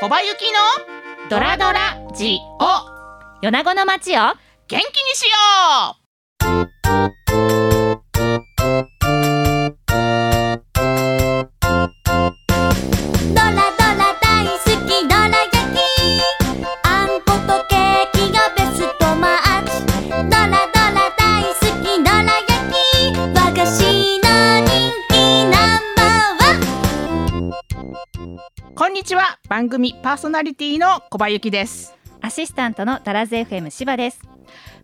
小葉ゆきのドラドラジオ。米子の街を元気にしよう。番組パーソナリティの小葉ゆきです。アシスタントのダラズ FM 柴です。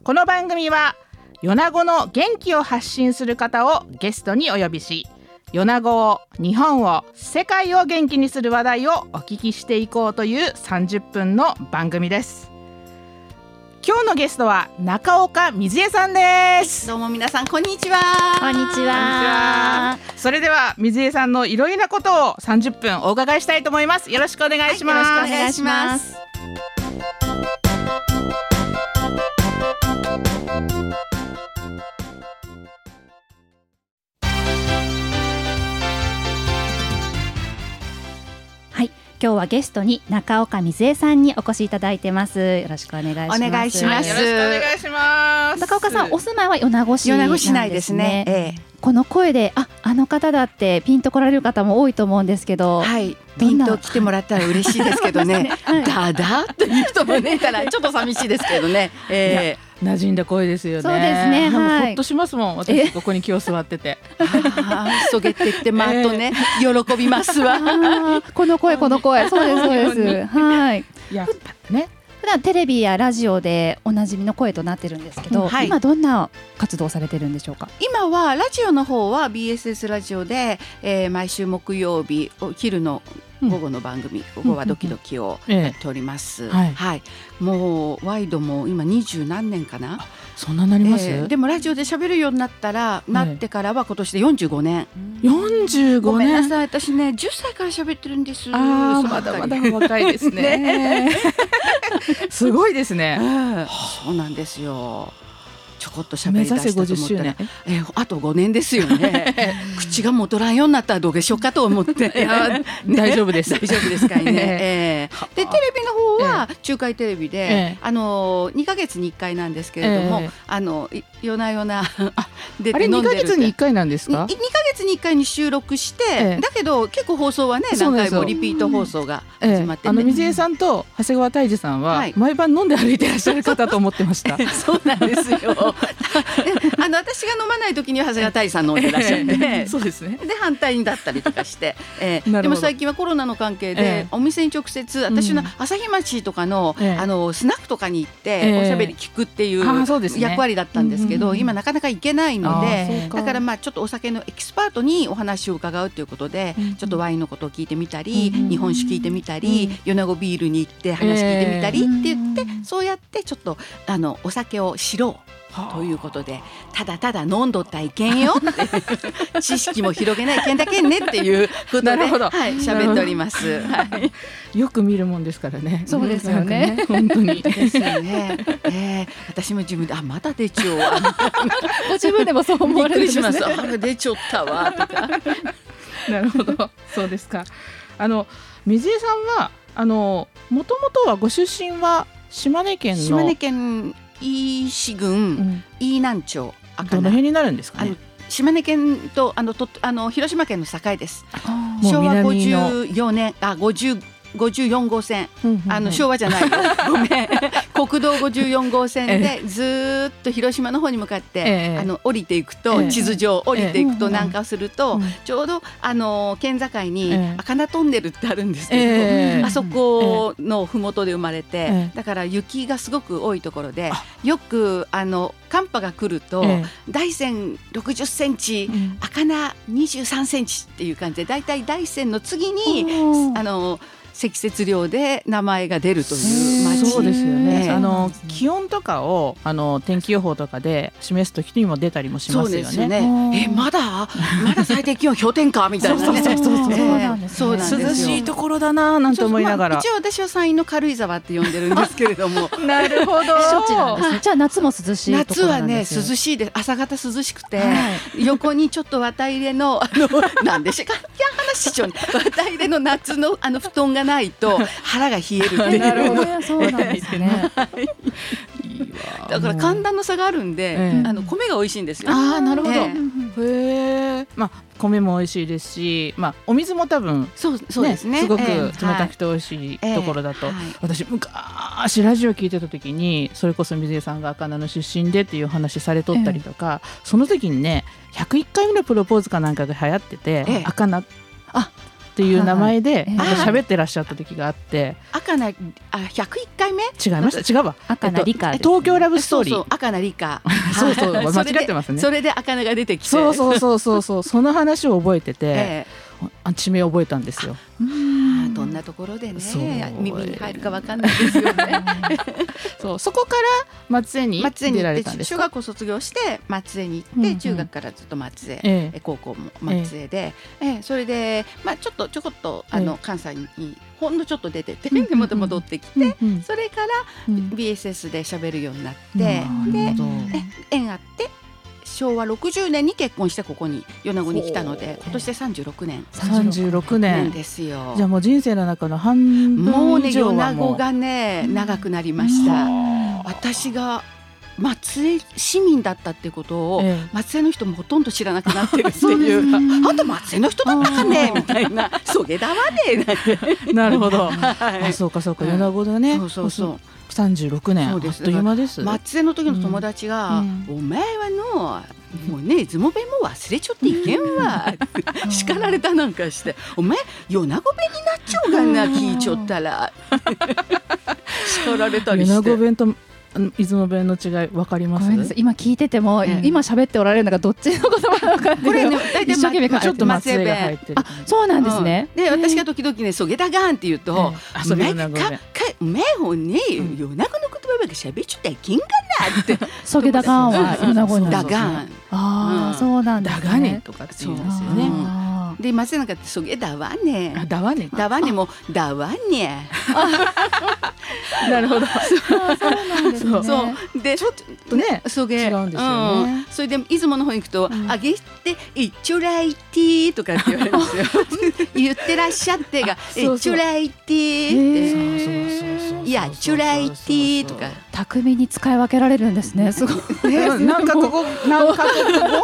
この番組は米子の元気を発信する方をゲストにお呼びし米子を日本を世界を元気にする話題をお聞きしていこうという30分の番組です今日のゲストは中岡水江さんです。どうも皆さんこんにちは。こんにちは。それでは水江さんのいろいろなことを30分お伺いしたいと思います。よろしくお願いします、はいよろしくお願いします。今日はゲストに中岡水江さんにお越しいただいてます。よろしくお願いします。お願いします。はいよろしくお願いします。中岡さんお住まいは米子市米子市内ですね。なんえ。この声でああの方だってピンと来られる方も多いと思うんですけど、えはい。ピンと来てもらったら嬉しいですけどね。はいだだという人もねいたらちょっと寂しいですけどね。え馴染んだ声ですよね。そうですねはい。ほっとしますもんえ？私ここに今日座ってて。えああそげてってまあとね 喜びますわ。この声この声。そうですそうです。はい。いやね。普段テレビやラジオでおなじみの声となってるんですけど、うんはい。今どんな活動をされてるんでしょうか？今はラジオの方は BSS ラジオで、えー毎週木曜日お昼の午後の番組、午後はドキドキをええ。やっております。はい。はい。もうワイドも今二十何年かな？そんななります、えーでもラジオで喋るようになったら、なってからは今年で45年。45ごめんな年さい、私ね10歳から喋ってるんです。あまだまだ若いですね。すごいですえねえそうなんですよ。ちょこっと喋目り出したと指せ50周思ったら年、えーあと5年ですよね。口が戻らんようになったらどうでしょうかと思って。い や 大丈夫です。大丈夫ですかいね。ええ。でテレビの方は中海テレビで、ええ。あの2ヶ月に1回なんですけれども、ええ。あのい夜な夜な 出あれ2ヶて飲んでる月に1回なんですか？2ヶ月に1回に収録して、ええ。だけど結構放送はね何回もリピート放送がええ始まって、あの水江さんと長谷川泰治さんははい。毎晩飲んで歩いてらっしゃる方と思ってました。そうなんですよ。あの私が飲まない時には長谷川大さん飲んでらっしゃって。そうですね。で反対にだったりとかして、えでも最近はコロナの関係で、ええ。お店に直接私のうん朝日町とかの,、ええ。あのスナックとかに行って、ええ。おしゃべり聞くっていう役割だったんですけど、うん今なかなか行けないのあでだからまあちょっとお酒のエキスパートにお話を伺うということで、うんうん。ちょっとワインのことを聞いてみたり、うんうん日本酒聞いてみたり、うん米子ビールに行って話聞いてみたりって言って、ええそうやってちょっとあのお酒を知ろう。ということでただただ飲んどったらいけんよって 知識も広げないけんだけんねっていうことでなるほどはい喋っております。はい よく見るもんですからね。そうですよねなんか本当に。ですよね。えー、私も自分であまだ出ちゃうわ ご自分でもそう思びっわれるんですねくりします。あ出ちゃったわとか。なるほど。そうですか。あの水江さんはあのもともとはご出身は島根県の島根県飯市う郡ん飯南町どの辺になるんですかね？島根県とあのとあの広島県の境です。昭和南の54年あ50 54号線。あの昭和和じゃないよ。ごめん。国道54号線でずーっと広島の方に向かって、ええ。あの降りていくと、ええ。地図上降りていくええと南下すると、うんちょうどあの県境にええ。赤名トンネルってあるんですけど、ええ。あそこの麓で生まれて、ええ。だから雪がすごく多いところであ。よくあの寒波が来ると、え大山60センチ赤名23センチっていう感じでだいたい大山の次にあの積雪量で名前が出るという、まあ、八そうですよね、ええあの気温とかをあの天気予報とかで示す時にも出たりもしますよね。そうですよねうん。えまだ？まだ最低気温氷点下みたいなね。そうそうそうそうええそうなんです涼しいところだなぁなんて思いながら。そうそうまあ一応私は山陰の軽井沢って呼んでるんですけれども。なるほど。じゃあ夏も涼しいところ夏はねなんですよ。涼しいです朝方涼しくて、は横にちょっと綿入れのあの なんでしょうかいや話しちゃうね綿入れの夏のあの布団がないと 腹が冷えるっていう。なるほど。ね そうなんですね。い。いわ。だから寒暖の差があるんで、ええ。あの米が美味しいんですよ。あーなるほど。ええ。へえ。まあ米も美味しいですし、まあお水も多分そうそうですね。すごくええ。冷たくて美味しいところだと、ええはい。私昔ラジオ聞いてた時にそれこそ水江さんが赤名の出身でっていう話されとったりとか、その時にね101回目のプロポーズかなんかが流行ってて、ええ。赤名っていう名前で喋ってらっしゃった時があって。赤なあ101回目？違いました違うわ。赤な理科東京ラブストーリー。赤な理科そうそう はい。間違ってますね。それで赤なが出てきて。そうそうそうそうそうその話を覚えてて、えあ地名覚えたんですよ。えあどんなところでね耳に入るかわかんないですよね。そう。そこから松江に松江に行ってれたんですか？小学校卒業して松江に行って、うんうん。中学からずっと松江、ええ。え高校も松江で、ええ。それで、まあ、ちょっとちょこっとあの、え関西にほんのちょっと出てて、でまた戻ってきて、それからうん。BSS で喋るようになって、で縁あって昭和60年に結婚してここに米子に来たので今年で36年三十六年年。ですよ。じゃあもう人生の中の半分もうね以上はもう米子がね長くなりました。はあ私が松江市民だったってことを、え松江の人もほとんど知らなくなってるっていう。ね。あんた松江の人だったかねみたいな、そげだわねななるほど。はい。あそうかそうか。うん米子だね。そうそうそう。三十六年。そうです。あっという間です。松江の時の友達が、うん。お前はのもうね出雲弁も忘れちゃっていけんわ、叱られたなんかして。お前米子弁になっちゃうがな聞いちゃったら。叱られたり米して。子弁と出雲弁の違いわかります？今聞いてても、ええ。今喋っておられるのがどっちの言葉なのかってこれね大体一生懸命考えてちょっと松江が入ってる。あそうなんですね、うん。で私が時々ね「そげだがん」って言うとええ。あ「お前かそれかお前ほん。ね米子の言葉ばっか喋っちゃったらいけんかな」って。そげだがんは米子にだがんああ、うんそうなんですねだがねとかって言うんですよね。あで松江なんかって「そげだわあね」だわね。だわねも「だわね。なるほど。」ーそうなんですね。そう。でちょっとねそげ違うんですよね。うん。それで出雲の方に行くとうん「あげって一丁来ティー」とかって言われるんですよ。言ってらっしゃってが「そうそう。一丁来ティー」へってーそうそうそうそういや、チュライティーとか。巧みに使い分けられるんですね。すごい。うんなんかここなんかこ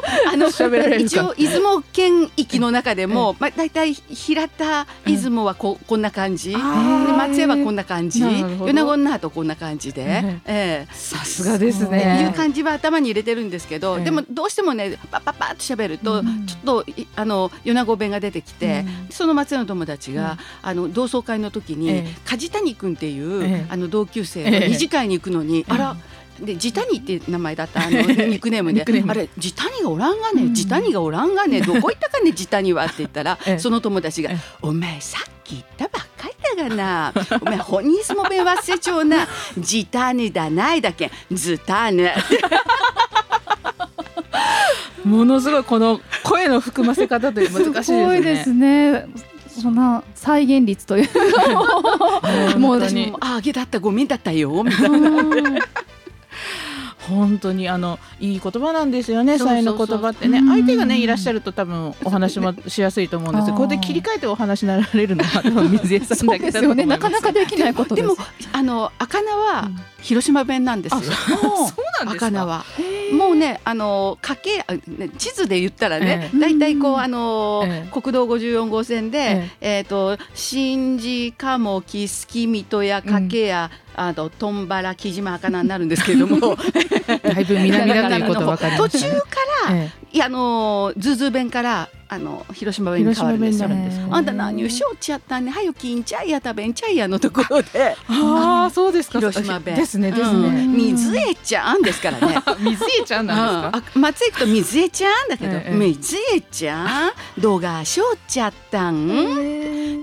こあの一応出雲県域の中でも、まあ大体平田出雲はここんな感じ、で松江はこんな感じ、米子の後こんな感じで、ええ。えさすがですっていうね。感じは頭に入れてるんですけど、ええ。でもどうしてもねパッパッパッと喋ると、うん。ちょっといあの米子弁が出てきて、その松江の友達が、あの同窓会の時に、ええ。梶谷君っていう、ええ。あの同級生ええ。が二次会に行くのに、あらでジタニって名前だったあのニックネーム であれジタニがおらんがね、うん。ジタニがおらんがね どこ行ったかねジタニはって言ったら、ええ。その友達がええ「お前さっき言ったばっかりだがな。お前本人相撲弁忘れちゃうな。ジタニだないだけん。ズタヌ」ものすごいこの声の含ませ方という難しいですね。すごいですね。そんな再現率というもうもう私本当に。もああげだったごめんだったよみたいな。うん本当にあのいい言葉なんですよね。そうの言葉ってね。うん。相手がねいらっしゃると多分お話もしやすいと思うんです。よ。あー。これで切り替えてお話になられるのは多分水江さんそうだけだと思います。ですよねなかなかできないことでもあの赤菜は広島弁なんですよ。そうなんですか？赤菜は。へー。もうねあの家計地図で言ったらねええ。だいたいこうあのええ。国道54号線でえっと新寺鴨木月水戸や掛やあとトンバラ木島赤菜になるんですけれども。だいぶ南だということわかりま途中したね。からえいやあのズーズー弁からあの広島弁に変わるんですよ。すか。あんた何をしょっちゃったんね。はよきんちゃいやたべんちゃいやのところで。ああそうですか。広島弁。ですねですうん。ね。水江ちゃんですからね。水江ちゃんなんですか？あ松江行くと水江ちゃんだけど、ええ水江ちゃん動画しょっちゃったん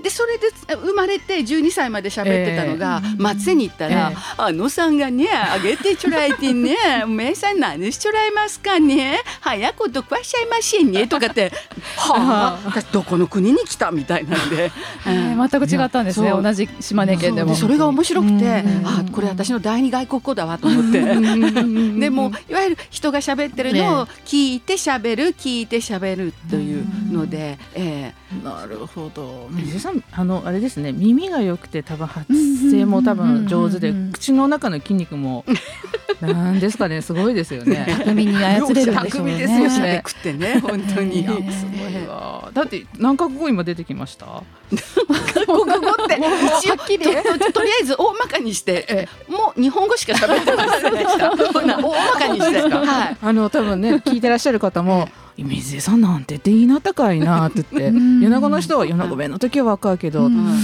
でそれで生まれて12歳まで喋ってたのが、ええ。松江に行ったら、ええ。あのさんがねあげてちょらいてね。おめえさん何しちょらいますかね。早くどこはしちゃいましんね。とかって。はあ。私どこの国に来たみたいなんで、えー全く違ったんですね。同じ島根県でも。それが面白くて、うん。あこれ私の第二外国語だわと思って。でもいわゆる人が喋ってるのを聞いて喋る聞いて喋るというので、えなるほど。水井さん。あのあれですね耳が良くて多分発声も多分上手で口の中の筋肉も なんですかねすごいですよね。巧みに操れるんでしょうね。巧みですよえ、ね喋くってね本当に。いやすごいわ。だって何カ国語今出てきました？国語って一応はっきり。とととりあえず大まかにして、もう日本語しか喋ってませんでした。大まかにして、はい。あの多分ね聞いてらっしゃる方も「水井さんなんてって言いな高いな」って言ってうん米子の人は米子弁の時は若いけど、うん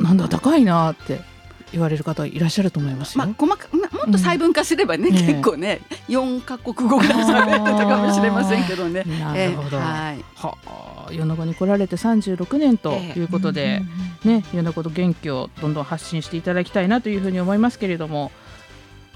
なんだ高いなって言われる方いらっしゃると思いますよ。まあ細かまもっと細分化すればね、うん結構ね四カ国語ぐらい喋ってたかもしれませんけどね。なるほど。えはい。はあ、米子に来られて36年ということで、ね、米子の元気をどんどん発信していただきたいなというふうに思いますけれども、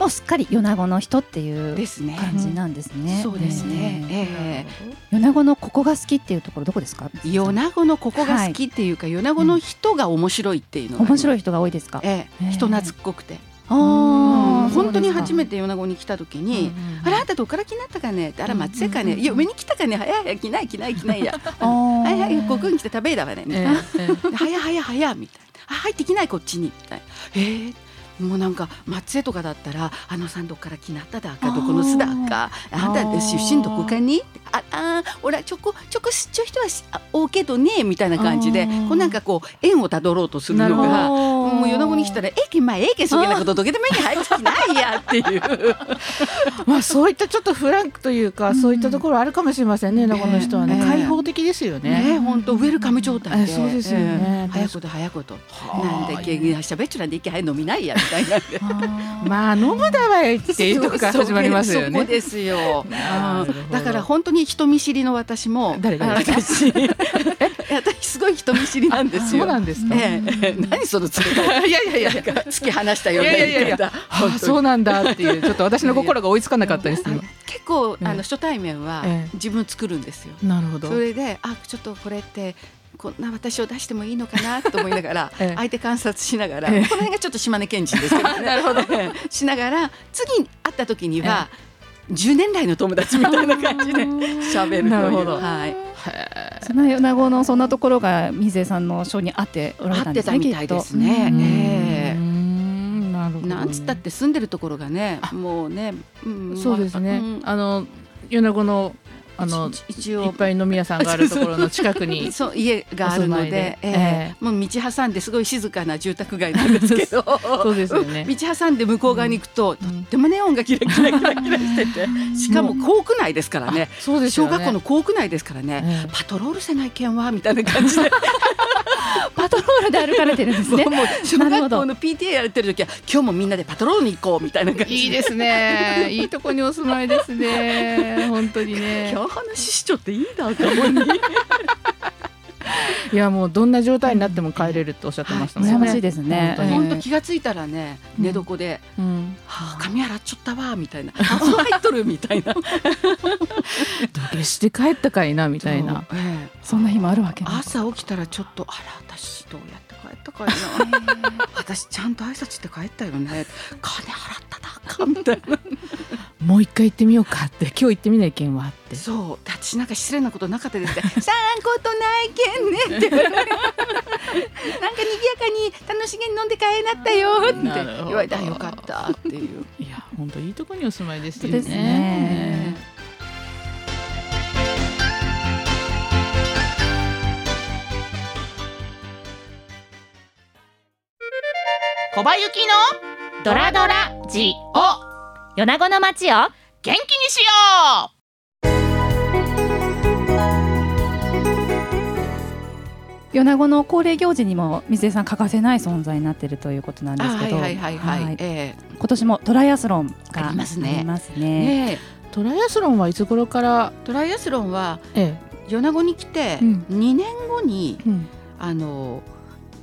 もうすっかり米子の人っていう。感じなんですね。そうですね。ええ。え米子のここが好きっていうところどこですか？え米子のここが好きっていうか、米子の人が面白いっていうのが、い。面白い人が多いですか？ええ。ええ。人懐っこくて、あうん。あ、本当に初めて。て米子に来た時に、うんあらあんたどっから来なったかね？ってあら松江かね、うんいや上に来たかね？早い早い来ない来ない来ないやはいはいここに来て食べだわね、ええええ。早い早い早いみたいな。あ入ってきないこっちにみたいな。えーもうなんか松江とかだったら「あのさんどっから来なっただかどこの巣だかあんた出身どこかに?」ああおらちょこちょこちょ人は多けどねみたいな感じでこうなんかこう縁をたどろうとするのがほもう米子に来たら「ええけんまあええけんそげなことどけでもいいけん入ってきないや」っていう。まあそういったちょっとフランクというか、そういったところあるかもしれませんね、米子の人はね、ええ。開放的ですよね。ね本当ウェルカム状態で、えそうですよね。ええ早いこと早いことなんでけはしゃべっちゃなんで一回飲みないやみたいな。まあ飲むだわよっていうとこから始まりますよね。そこですよ。だから本当に人見知りの私も誰が私。え私すごい人見知りなんですよ。そうなんですか？ええええ。何そのつれがいやいやいや。いや。突き放したよういなやい方。あそうなんだっていうちょっと私の心が追いつかなかったです今結構あええの初対面はええ。自分作るんですよ。なるほど。それであちょっとこれってこんな私を出してもいいのかなと思いながら、ええ。相手観察しながら、ええ。この辺がちょっと島根県人ですけどね。なるほど。しながら次会った時には、10年来の友達みたいな感じで 喋るという。はい、その米子のそんなところが水江さんのショーに合っておられたんですね。たみたいですね。なんつったって住んでるところがねもうね、うん。そうですね。ん。あの米子のあの一応。いっぱい飲み屋さんがあるところの近くに そう家があるのでお住まいで。ええ。もう道挟んですごい静かな住宅街なんですけど。そうですよね。道挟んで向こう側に行くと、とん。ってもネオンがキラキラキラキラしてて。しかも校区内ですからね。そうですよね。小学校の校区内ですからね、ええ。パトロールせないけんはみたいな感じで。パトロールで歩かれてるんですね。もう小学校の PTA やってる時は今日もみんなでパトロールに行こうみたいな感じで。いいですね。いいとこにお住まいですね。本当にね。今日話しちゃっていいなと思うに。いやもうどんな状態になっても帰れるっておっしゃってましたもんね。羨ましいですね。本当に。本当気がついたらね寝床で、うん。はあ、髪洗っちゃったわみたいな。あ風呂入っとるみたいな。土下して帰ったかいなみたいな。そうええ。そんな日もあるわけ。朝起きたらちょっとあら私どうやって帰ったかいな。私ちゃんと挨拶して帰ったよね。金払っただあかんみたいなもう一回行ってみようかって。今日行ってみないけんはって。そう。で私なんか失礼なことなかったですって「さんことないけんね」って。なんか賑やかに楽しげに飲んで帰えなったよって。言われたらよかったっていう。いや本当いいとこにお住まいですよね小林幸のドラドラジを米子の街を元気にしよ米子の恒例行事にも水江さん欠かせない存在になっているということなんですけど、はいはいはいはい、はい。え今年もトライアスロンがありますね。ありますえね。ねえうトライアスロンはいつ頃から？トライアスロンはえ米子に来てうん。2年後にえ、うん、あの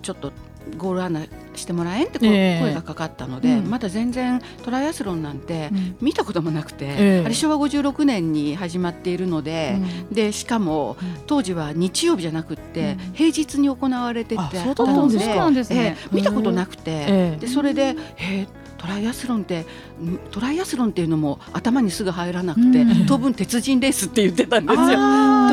ちょっとゴール案内してもらえんって声がかかったので、うん。まだ全然トライアスロンなんてうん。見たこともなくて、ええ。あれ昭和56年に始まっているので、でしかもうん。当時は日曜日じゃなくって、うん。平日に行われててあそうだったんで見たことなくて、ええ。でそれで、えートライアスロンってんトライアスロンっていうのも頭にすぐ入らなくて、うん。当分鉄人レースって言ってたんですよ。ト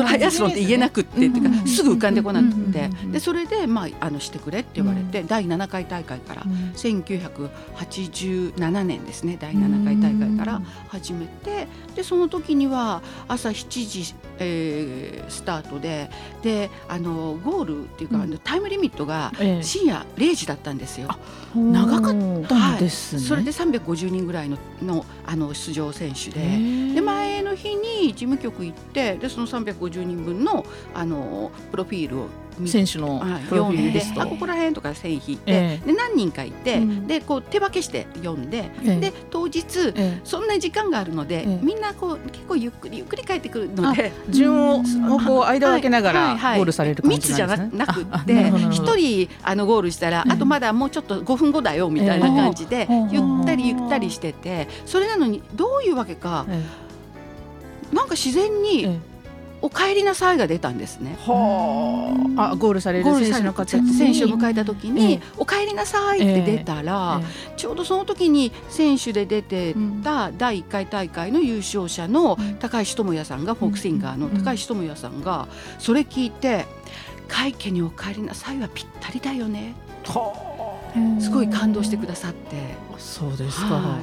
ライアスロンって言えなくってっていうか、うんすぐ浮かんでこなくって、でそれで、まあ、あのしてくれって言われて、第7回大会から、うん。1987年ですね。第7回大会から始めてでその時には朝7時、えースタートでであのゴールっていうか、うん。あのタイムリミットがええ。深夜0時だったんですよ。あ長かったんですね。それで350人ぐらいののあの出場選手で。で前の日に事務局行ってでその350人分のあのプロフィールを見選手のはいプロフ読んでィールあここら辺とか線引いて、えで何人かいて、うん。でこう手分けして読んで、ええ。で当日ええ。そんなに時間があるので、ええ。みんなこう結構ゆっくりゆっくり帰ってくるので。順ををこう間を空けながらゴールされる感じ密じゃなくて一人あのゴールしたら、ええあとまだもうちょっと5分後だよみたいな感じで、ええ。ゆったりゆったりしててそれなのにどういうわけかえなんか自然えにえ「お帰りなさい」が出たんですね。はあ。あゴールされるゴールさ選手の方。選に手を迎えた時えにえ「お帰りなさい」って出たら、ちょうどその時に選手で出てた第1回大会の優勝者のうん。高橋智也さんがフォークシンガーのうん高橋智也さんがそれ聞いて「会家にお帰りなさい」はぴったりだよねはすごい感動してくださって。あそうですか。は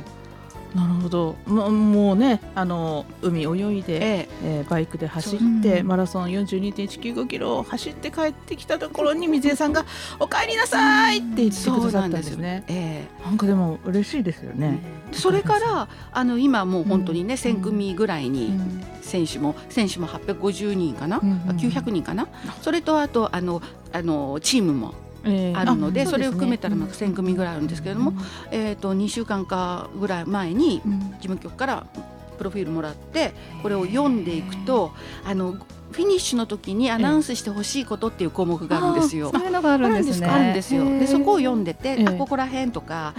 なるほど。もうもうねあの海泳いで。ええ。ーバイクで走ってう。ん。マラソン42.195キロを走って帰ってきたところに水江さんが「お帰りなさい!」って言えってくださったんですね。えなんかでも嬉しいですよね。えそれからあの今もう本当にね、うん。1000組ぐらいにうん。選手も選手も850人かな、うんうんあ900人かな、それとあとあのあのチームもえーあるので,、あそれを含めたらまあう1000組ぐらいあるんですけれども、えー、と2週間かぐらい前にうん。事務局からプロフィールもらってこれを読んでいくとあのフィニッシュの時にアナウンスしてほしいことっていう項目があるんですよ。そういうのがあるんですね。あるんですよ。でそこを読んでて、ええ。あここら辺とか、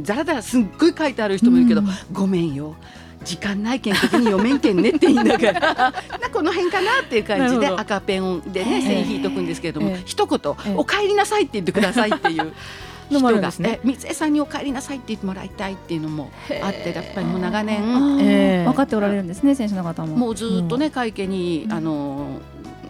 ざらざらすっごい書いてある人もいるけど、うん。ごめんよ。時間ないけん的に読めんけんねって言いながら なこの辺かなっていう感じで赤ペンでねええ。線引いとくんですけれども、ええ。一言、ええお帰りなさい」って言ってくださいっていう の人が、ねえ水江さんに「お帰りなさい」って言ってもらいたいっていうのもあってやっぱりもう長あ年分かっておられるんですね選手の方も。もうずっとね会見に、あの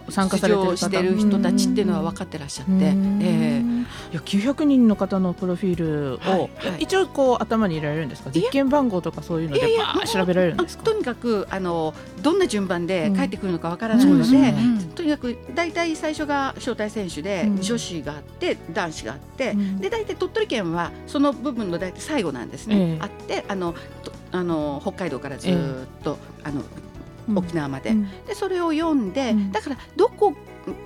参加されてる方。出場してる人たちっていうのは分かってらっしゃって、うん。ええいや900人の方のプロフィールを、はい。はい一応こう頭に入れられるんですか？実験番号とかそういうので調べられるんですか？とにかくあのどんな順番で帰ってくるのかわからうんないので、そうですよね。とにかく大体最初が招待選手で、うん。女子があって男子があって、うん。で大体鳥取県はその部分の大体最後なんですね、ええあってあのとあの北海道からずっと、あのうん沖縄まで,、うん。でそれを読んで、うん。だからどこ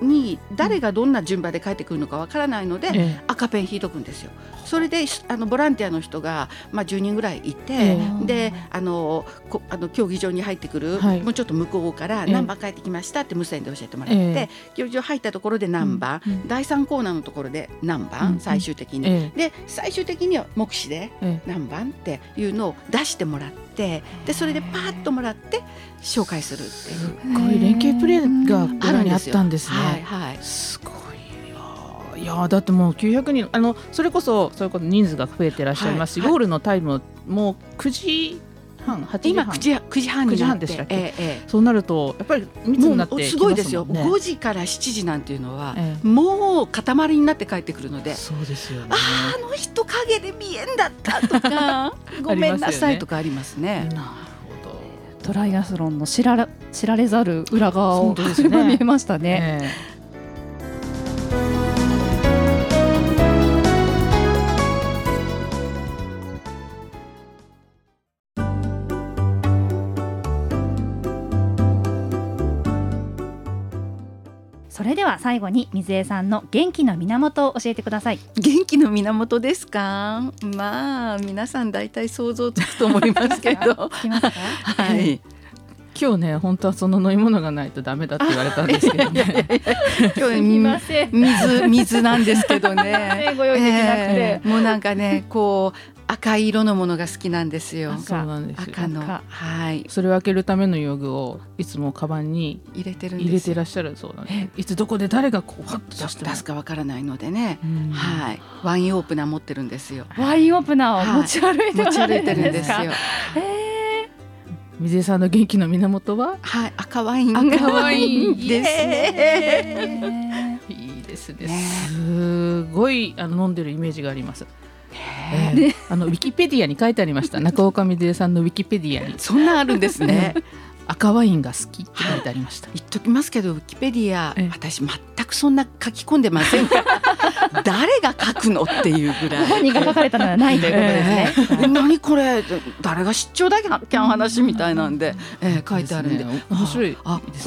に誰がどんな順番で帰ってくるのかわからないので、え赤ペン引いとくんですよ。それであのボランティアの人が、まあ、10人ぐらいいて、ええ。であのこあの競技場に入ってくる、はい。もうちょっと向こうからええ。何番帰ってきましたって無線で教えてもらって、ええ。競技場入ったところで何番、うんうん。第3コーナーのところで何番、うん最終的に。えで最終的には目視でえ何番っていうのを出してもらってでそれでパーッともらって紹介するっていう。すごい連携プレーがあったんですね。はいはい。すごいないやーだってもう900人あのそれこそそれこそ人数が増えてらっしゃいますし、はいはい。ゴールのタイムも9時半8時今半9時9時半9時になって半でしたっけ？えええそうなるとやっぱりえ密になってもうきますすごいですよ、もんね。5時から7時なんていうのは、えもう塊になって帰ってくるのでそうですよね。あーあの人影で見えんだったとか ごめんなさいとかありますね。トライアスロンの知らら知られざる裏側をね 見えましたね。えそは最後に水江さんの元気の源を教えてください。元気の源ですか？まあ皆さん大体想像つくと思いますけど？はい。今日ね本当はその飲み物がないとダメだって言われたんですけどね。今日すみません。水水なんですけどね。ねご用意できなくて。ええ。もうなんかねこう赤い色のものが好きなんですよ。そうなんですよ。赤の。赤。はい。それを開けるための用具をいつもカバンに入れてるん入ですよ。れてらっしゃる。そうなんです。いつどこで誰がこうハッと出しても出すかわからないのでね、うん。はい。ワインオープナー持ってるんですよ。ワインオープナーを持ち歩いて持ち歩いてるんでですすよ。か。え水江さんの元気の源は？はい。赤ワイン。赤ワイン。ですね。ーいいですね。ね。すごいあの飲んでるイメージがあります、ええあのウィキペディアに書いてありました。中岡水江さんのウィキペディアに。そんなんあるんですね。赤ワインが好きって書いてありました。言っときますけどウィキペディアええ。私全くそんな書き込んでません。か ら誰が書くのっていうぐらい。本人が書かれたのはないということですね。え何これ？誰が出張だけキャン話みたいなんで、えー書いてあるんで。ね。面白い。ね。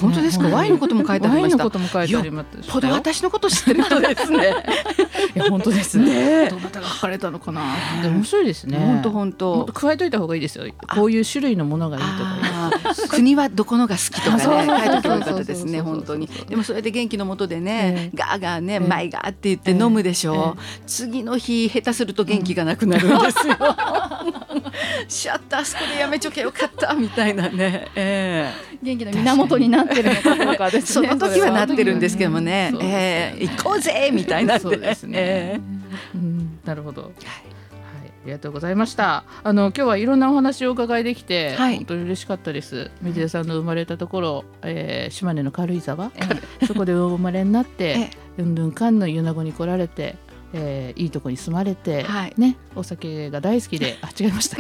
本当ですか？ワインのことも書いてありました。ワインのことも書いてありました。ぽど私のこと知ってる人ですね。いや本当です。ねえ。どなたが書かれたのかな。で面白いですね。本当本当。と加えといた方がいいですよ。こういう種類のものがいいとか国はどこのが好きとかね書いておけばよかったですね本当に。でもそれで元気のもとでね、えガーガーね、ええ。マイガーって言って飲むでしょ、次の日下手すると元気がなくなるんですよ、シャッターあそこでやめちょけよかったみたいなね、え元気の源になってるのかどうかでえそすね。の時はなってるんですけどもね。ね。ええ。行こうぜみたいなそうですね。えうん。なるほど。はい。ありがとうございました。あの今日はいろんなお話をお伺いできて、はい。本当に嬉しかったです。水江さんの生まれたところ、えー島根の軽井沢、そこでお生まれになって、うんぬんかんの米子に来られて、えーいいとこに住まれて、はい。ね、お酒が大好きで、あ違いました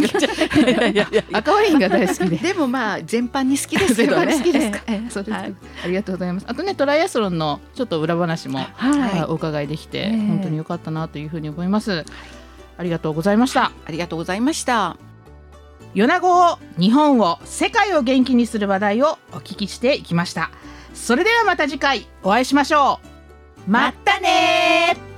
赤ワインが大好きで。でもまあ全般に好きですけどね。全般に好きですか？えそうですありがとうございます。あとねトライアスロンのちょっと裏話も、はい。お伺いできて、ええ。本当に良かったなというふうに思います。ありがとうございました。ありがとうございました。米子を日本を世界を元気にする話題をお聞きしていきました。それではまた次回お会いしましょう。またねー。